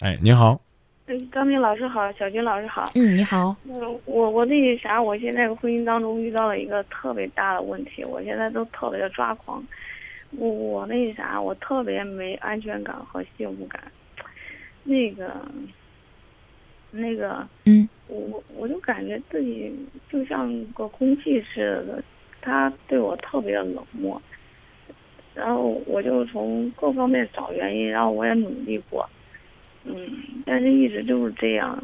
哎，您好，哎，张明老师好，小军老师好。嗯，你好。嗯，我我那啥，我现在婚姻当中遇到了一个特别大的问题，我现在都特别的抓狂。我我那啥，我特别没安全感和幸福感。那个，那个，嗯，我我就感觉自己就像个空气似的，他对我特别的冷漠。然后我就从各方面找原因，然后我也努力过，嗯，但是一直就是这样，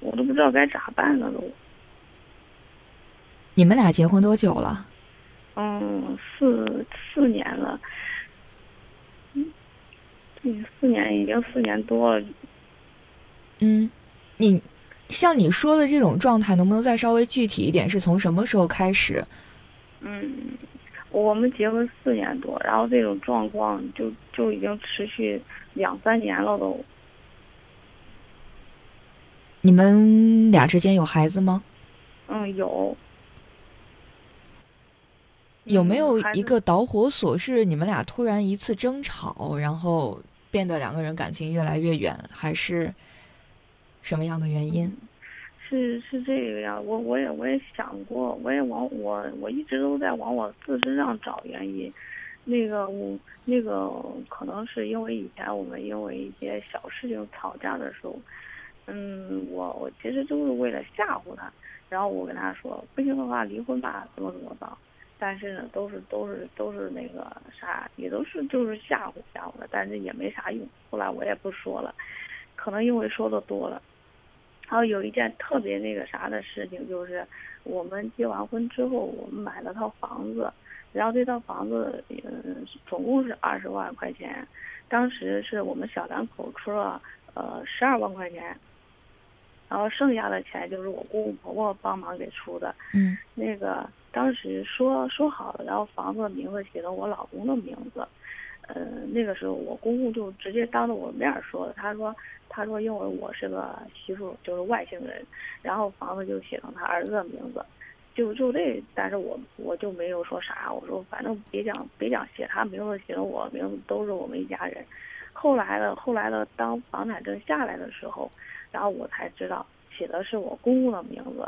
我都不知道该咋办了都。你们俩结婚多久了？嗯，四四年了，嗯，嗯，四年已经四年多了。嗯，你像你说的这种状态，能不能再稍微具体一点？是从什么时候开始？嗯。我们结婚四年多，然后这种状况就就已经持续两三年了都。你们俩之间有孩子吗？嗯，有。有没有一个导火索是你们俩突然一次争吵，然后变得两个人感情越来越远，还是什么样的原因？是是这个样，我我也我也想过，我也往我我一直都在往我自身上找原因，那个我那个可能是因为以前我们因为一些小事情吵架的时候，嗯，我我其实都是为了吓唬他，然后我跟他说不行的话离婚吧，怎么怎么着，但是呢都是都是都是那个啥，也都是就是吓唬吓唬的，但是也没啥用，后来我也不说了，可能因为说的多了。然后有一件特别那个啥的事情，就是我们结完婚之后，我们买了套房子，然后这套房子嗯总共是二十万块钱，当时是我们小两口出了呃十二万块钱，然后剩下的钱就是我公公婆婆帮忙给出的。嗯。那个当时说说好了，然后房子的名字写的我老公的名字。呃，那个时候我公公就直接当着我面说的，他说，他说因为我是个媳妇，就是外姓人，然后房子就写成他儿子的名字，就就这，但是我我就没有说啥，我说反正别讲别讲写他名字，写我名字都是我们一家人。后来的后来的当房产证下来的时候，然后我才知道写的是我公公的名字，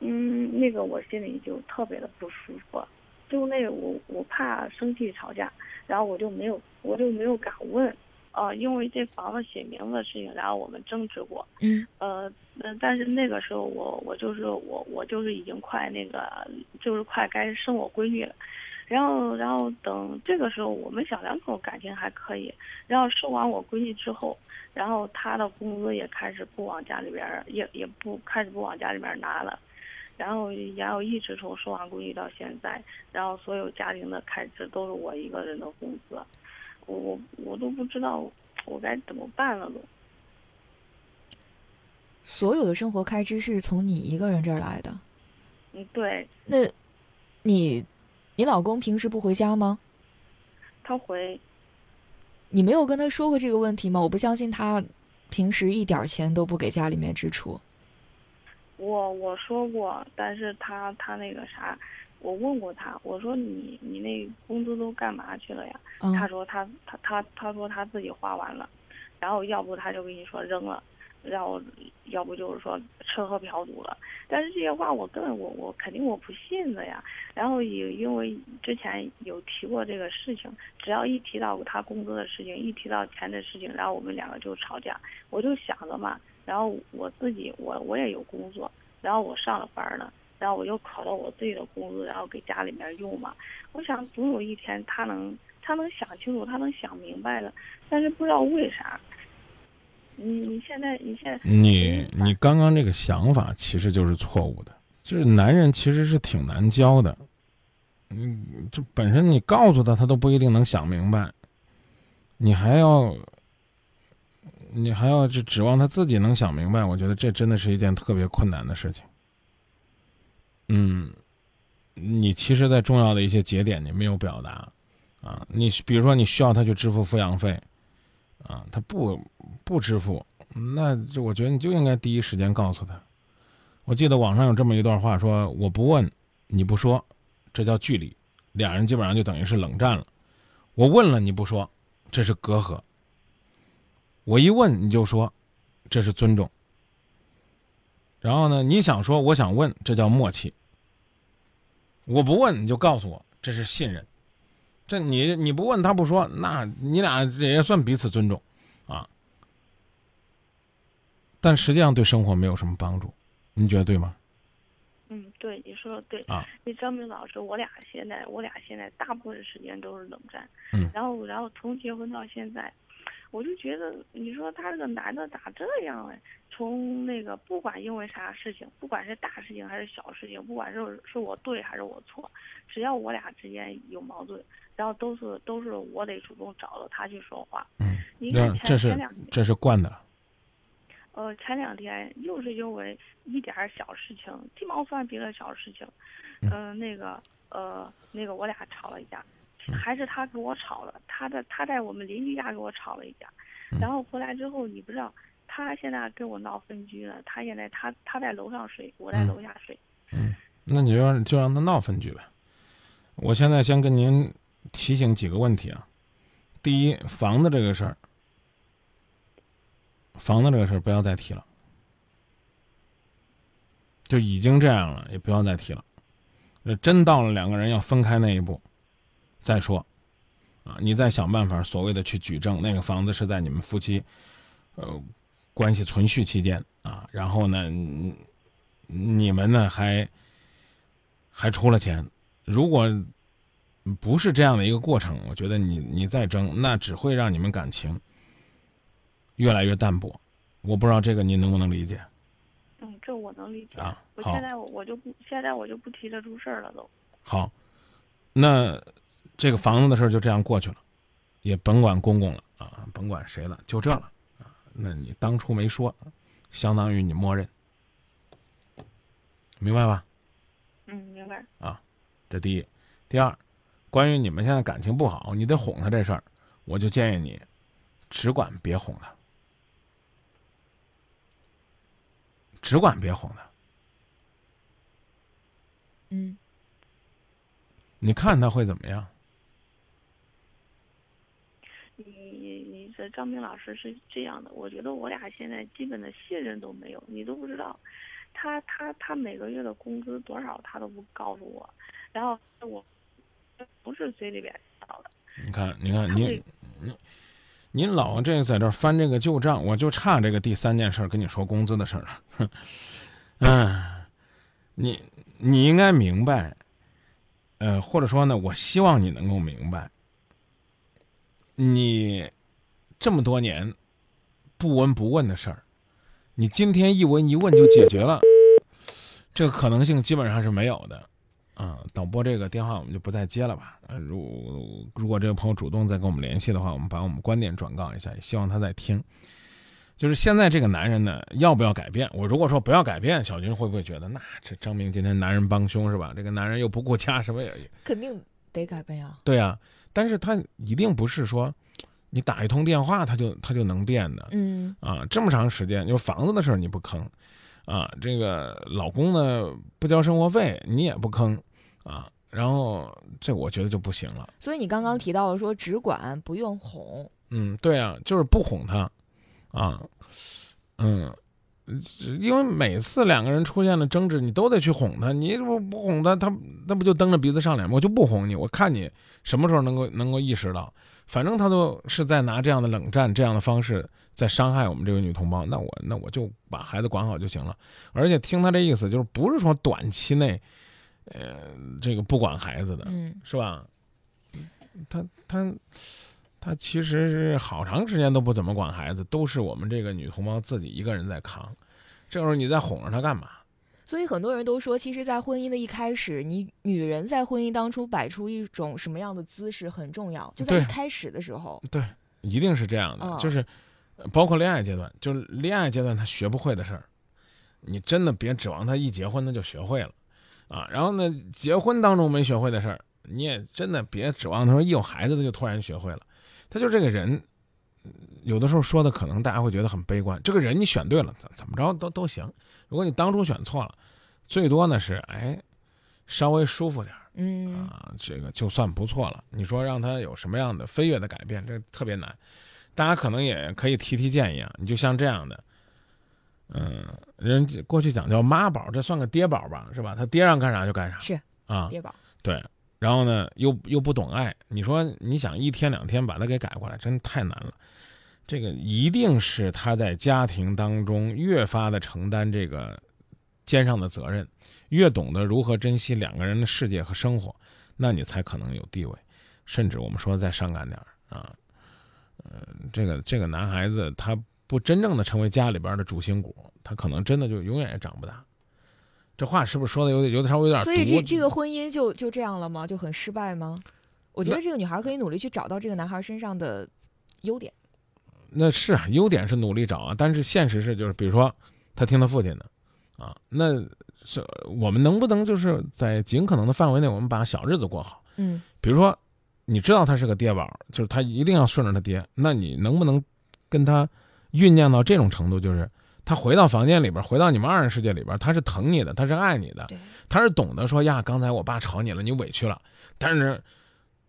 嗯，那个我心里就特别的不舒服。就那我我怕生气吵架，然后我就没有我就没有敢问，呃，因为这房子写名字的事情，然后我们争执过，嗯，呃，但是那个时候我我就是我我就是已经快那个就是快该生我闺女了，然后然后等这个时候我们小两口感情还可以，然后生完我闺女之后，然后他的工资也开始不往家里边也也不开始不往家里边拿了。然后，然后一直从收完闺女到现在，然后所有家庭的开支都是我一个人的工资，我我我都不知道我该怎么办了都。所有的生活开支是从你一个人这儿来的？嗯，对。那，你，你老公平时不回家吗？他回。你没有跟他说过这个问题吗？我不相信他平时一点钱都不给家里面支出。我我说过，但是他他那个啥，我问过他，我说你你那工资都干嘛去了呀？他说他他他他说他自己花完了，然后要不他就跟你说扔了，然后要不就是说吃喝嫖赌了。但是这些话我根本我我肯定我不信的呀。然后也因为之前有提过这个事情，只要一提到他工资的事情，一提到钱的事情，然后我们两个就吵架。我就想着嘛。然后我自己，我我也有工作，然后我上了班了，然后我又考到我自己的工资，然后给家里面用嘛。我想总有一天他能，他能想清楚，他能想明白了，但是不知道为啥。你你现在你现在你你刚刚这个想法其实就是错误的，就是男人其实是挺难教的，嗯，这本身你告诉他，他都不一定能想明白，你还要。你还要指指望他自己能想明白？我觉得这真的是一件特别困难的事情。嗯，你其实，在重要的一些节点，你没有表达啊。你比如说，你需要他去支付抚养费啊，他不不支付，那就我觉得你就应该第一时间告诉他。我记得网上有这么一段话，说我不问你不说，这叫距离，俩人基本上就等于是冷战了。我问了你不说，这是隔阂。我一问你就说，这是尊重。然后呢，你想说我想问，这叫默契。我不问你就告诉我，这是信任。这你你不问他不说，那你俩也算彼此尊重，啊。但实际上对生活没有什么帮助，你觉得对吗？嗯，对，你说的对。啊，那张明老师，我俩现在我俩现在大部分时间都是冷战。嗯。然后然后从结婚到现在，我就觉得你说他这个男的咋这样哎？从那个不管因为啥事情，不管是大事情还是小事情，不管是是我对还是我错，只要我俩之间有矛盾，然后都是都是我得主动找到他去说话。嗯。那这是这是惯的。呃，前两天又是因为一点小事情，鸡毛蒜皮的小事情，嗯，那个呃，那个我俩吵了一架，还是他跟我吵了，他在他在我们邻居家跟我吵了一架，然后回来之后，你不知道，他现在跟我闹分居了，他现在他他在楼上睡，我在楼下睡。嗯，那你就就让他闹分居呗。我现在先跟您提醒几个问题啊，第一，房子这个事儿。房子这个事儿不要再提了，就已经这样了，也不要再提了。真到了两个人要分开那一步，再说，啊，你再想办法，所谓的去举证，那个房子是在你们夫妻，呃，关系存续期间啊，然后呢，你们呢还还出了钱，如果不是这样的一个过程，我觉得你你再争，那只会让你们感情。越来越淡薄，我不知道这个您能不能理解？嗯，这我能理解啊。我现在我就不，现在我就不提这出事儿了都。好，那这个房子的事儿就这样过去了，也甭管公公了啊，甭管谁了，就这了啊。那你当初没说，相当于你默认，明白吧？嗯，明白。啊，这第一，第二，关于你们现在感情不好，你得哄他这事儿，我就建议你，只管别哄他。只管别哄他，嗯，你看他会怎么样？你张明老师是这样的，我觉得我俩现在基本的信任都没有，你都不知道，他他他每个月的工资多少，他都不告诉我，然后我不是嘴里边说的。你看，你看，你你。您老这个在这翻这个旧账，我就差这个第三件事跟你说工资的事儿了。嗯，你你应该明白，呃，或者说呢，我希望你能够明白，你这么多年不闻不问的事儿，你今天一闻一问就解决了，这个可能性基本上是没有的。啊，导播这个电话我们就不再接了吧。如如果这个朋友主动再跟我们联系的话，我们把我们观点转告一下，也希望他在听。就是现在这个男人呢，要不要改变？我如果说不要改变，小军会不会觉得那这证明今天男人帮凶是吧？这个男人又不顾家什么也肯定得改变啊。对啊，但是他一定不是说你打一通电话他就他就能变的。嗯啊，这么长时间，就房子的事儿你不吭。啊，这个老公呢不交生活费，你也不吭，啊，然后这我觉得就不行了。所以你刚刚提到了说只管不用哄，嗯，对啊，就是不哄他，啊，嗯，因为每次两个人出现了争执，你都得去哄他，你不不哄他，他那不就蹬着鼻子上脸吗？我就不哄你，我看你什么时候能够能够意识到，反正他都是在拿这样的冷战这样的方式。在伤害我们这位女同胞，那我那我就把孩子管好就行了。而且听他这意思，就是不是说短期内，呃，这个不管孩子的，嗯，是吧？他他他其实是好长时间都不怎么管孩子，都是我们这个女同胞自己一个人在扛。这时候你再哄着他干嘛？所以很多人都说，其实，在婚姻的一开始，你女人在婚姻当初摆出一种什么样的姿势很重要，就在一开始的时候，对，一定是这样的，就是。包括恋爱阶段，就是恋爱阶段他学不会的事儿，你真的别指望他一结婚他就学会了，啊，然后呢，结婚当中没学会的事儿，你也真的别指望他说一有孩子他就突然学会了，他就这个人，有的时候说的可能大家会觉得很悲观，这个人你选对了怎怎么着都都行，如果你当初选错了，最多呢是哎，稍微舒服点儿，嗯啊，这个就算不错了。你说让他有什么样的飞跃的改变，这特别难。大家可能也可以提提建议啊。你就像这样的，嗯，人过去讲叫妈宝，这算个爹宝吧，是吧？他爹让干啥就干啥，是啊，爹宝。对，然后呢，又又不懂爱，你说你想一天两天把他给改过来，真太难了。这个一定是他在家庭当中越发的承担这个肩上的责任，越懂得如何珍惜两个人的世界和生活，那你才可能有地位，甚至我们说再伤感点儿啊，呃，这个这个男孩子他不真正的成为家里边的主心骨，他可能真的就永远也长不大。这话是不是说的有点有点稍微有点？所以这这个婚姻就就这样了吗？就很失败吗？我觉得这个女孩可以努力去找到这个男孩身上的优点。那是啊，优点是努力找啊，但是现实是就是，比如说他听他父亲的，啊，那是我们能不能就是在尽可能的范围内，我们把小日子过好？嗯，比如说你知道他是个爹宝，就是他一定要顺着他爹，那你能不能跟他酝酿到这种程度，就是他回到房间里边，回到你们二人世界里边，他是疼你的，他是爱你的，他是懂得说呀，刚才我爸吵你了，你委屈了，但是。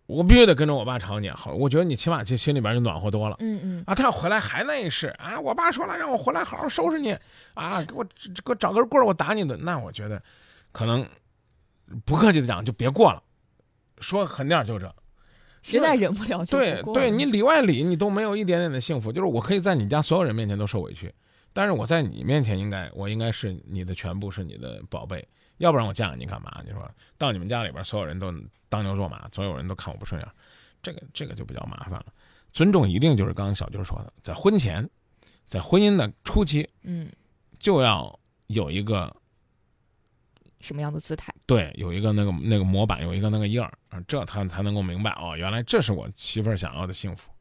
我必须得跟着我爸吵你，好，我觉得你起码就心里边就暖和多了。嗯嗯。啊，他要回来还那事啊！我爸说了，让我回来好好收拾你啊！给我给我找根棍儿，我打你的。那我觉得，可能不客气的讲，就别过了。说狠点就这，实在忍不了就对对，你里外里你都没有一点点的幸福。就是我可以在你家所有人面前都受委屈，但是我在你面前应该我应该是你的全部，是你的宝贝。要不然我嫁给你干嘛？你说到你们家里边，所有人都当牛做马，所有人都看我不顺眼，这个这个就比较麻烦了。尊重一定就是刚刚小军说的，在婚前，在婚姻的初期，嗯，就要有一个什么样的姿态？对，有一个那个那个模板，有一个那个印儿啊，这他才能够明白哦，原来这是我媳妇儿想要的幸福。